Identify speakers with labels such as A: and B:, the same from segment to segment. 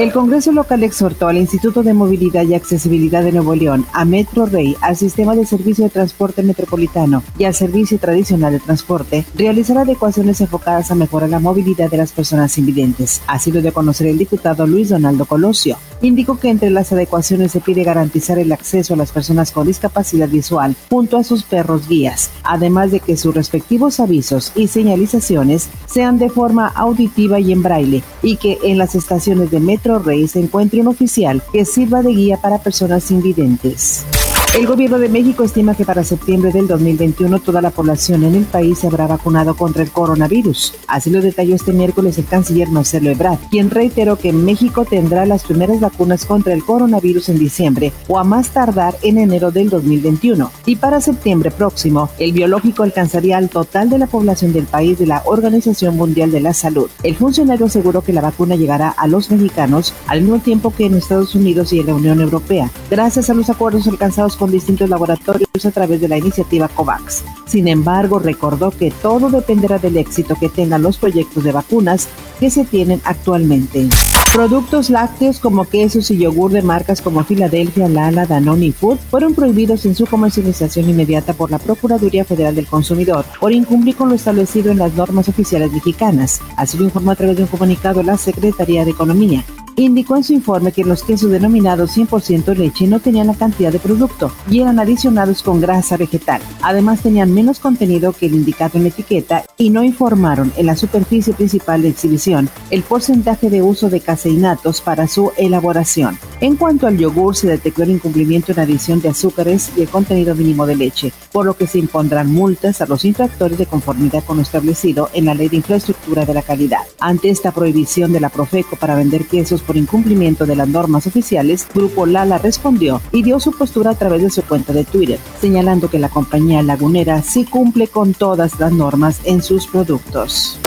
A: El Congreso local exhortó al Instituto de Movilidad y Accesibilidad de Nuevo León, a Metro Rey, al Sistema de Servicio de Transporte Metropolitano y al Servicio Tradicional de Transporte, realizar adecuaciones enfocadas a mejorar la movilidad de las personas invidentes. Así lo dio a conocer el diputado Luis Donaldo Colosio. Indicó que entre las adecuaciones se pide garantizar el acceso a las personas con discapacidad visual junto a sus perros guías, además de que sus respectivos avisos y señalizaciones sean de forma auditiva y en braille, y que en las estaciones de Metro Rey se encuentre un oficial que sirva de guía para personas invidentes. El gobierno de México estima que para septiembre del 2021 toda la población en el país se habrá vacunado contra el coronavirus. Así lo detalló este miércoles el canciller Marcelo Ebrard, quien reiteró que México tendrá las primeras vacunas contra el coronavirus en diciembre o a más tardar en enero del 2021. Y para septiembre próximo, el biológico alcanzaría al total de la población del país de la Organización Mundial de la Salud. El funcionario aseguró que la vacuna llegará a los mexicanos al mismo tiempo que en Estados Unidos y en la Unión Europea, gracias a los acuerdos alcanzados con distintos laboratorios a través de la iniciativa COVAX. Sin embargo, recordó que todo dependerá del éxito que tengan los proyectos de vacunas que se tienen actualmente. Productos lácteos como quesos y yogur de marcas como Filadelfia, Lala, Danone y Food fueron prohibidos en su comercialización inmediata por la Procuraduría Federal del Consumidor por incumplir con lo establecido en las normas oficiales mexicanas. Así lo informó a través de un comunicado la Secretaría de Economía indicó en su informe que los quesos denominados 100% leche no tenían la cantidad de producto y eran adicionados con grasa vegetal. Además tenían menos contenido que el indicado en la etiqueta y no informaron en la superficie principal de exhibición el porcentaje de uso de caseinatos para su elaboración. En cuanto al yogur, se detectó el incumplimiento en adición de azúcares y el contenido mínimo de leche, por lo que se impondrán multas a los infractores de conformidad con lo establecido en la Ley de Infraestructura de la Calidad. Ante esta prohibición de la Profeco para vender quesos por incumplimiento de las normas oficiales, Grupo Lala respondió y dio su postura a través de su cuenta de Twitter, señalando que la compañía lagunera sí cumple con todas las normas en sus productos.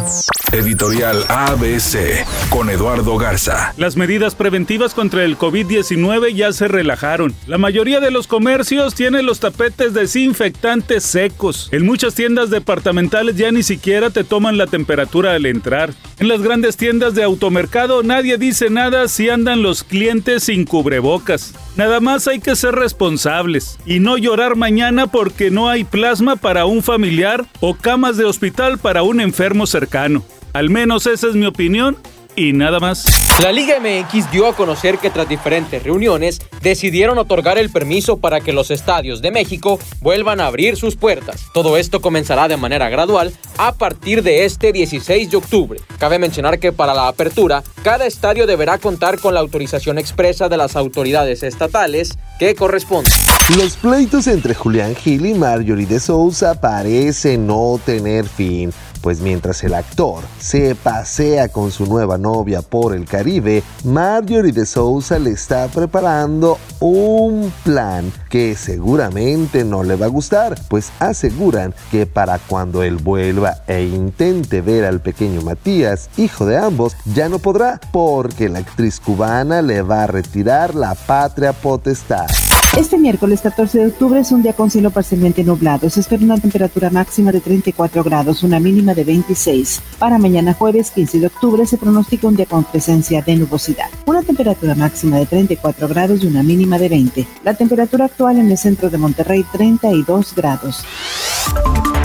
B: Editorial ABC con Eduardo Garza.
C: Las medidas preventivas contra el COVID-19 ya se relajaron. La mayoría de los comercios tienen los tapetes desinfectantes secos. En muchas tiendas departamentales ya ni siquiera te toman la temperatura al entrar. En las grandes tiendas de automercado nadie dice nada si andan los clientes sin cubrebocas. Nada más hay que ser responsables y no llorar mañana porque no hay plasma para un familiar o camas de hospital para un enfermo cercano. Al menos esa es mi opinión y nada más.
D: La Liga MX dio a conocer que tras diferentes reuniones decidieron otorgar el permiso para que los estadios de México vuelvan a abrir sus puertas. Todo esto comenzará de manera gradual a partir de este 16 de octubre. Cabe mencionar que para la apertura, cada estadio deberá contar con la autorización expresa de las autoridades estatales que corresponden.
E: Los pleitos entre Julián Gil y Marjorie de Sousa parecen no tener fin pues mientras el actor se pasea con su nueva novia por el Caribe, Marjorie de Sousa le está preparando un plan que seguramente no le va a gustar, pues aseguran que para cuando él vuelva e intente ver al pequeño Matías, hijo de ambos, ya no podrá, porque la actriz cubana le va a retirar la patria potestad.
A: Este miércoles 14 de octubre es un día con cielo parcialmente nublado. Se espera una temperatura máxima de 34 grados, una mínima de 26. Para mañana jueves 15 de octubre se pronostica un día con presencia de nubosidad. Una temperatura máxima de 34 grados y una mínima de 20. La temperatura actual en el centro de Monterrey 32 grados.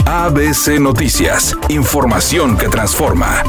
B: ABC Noticias, información que transforma.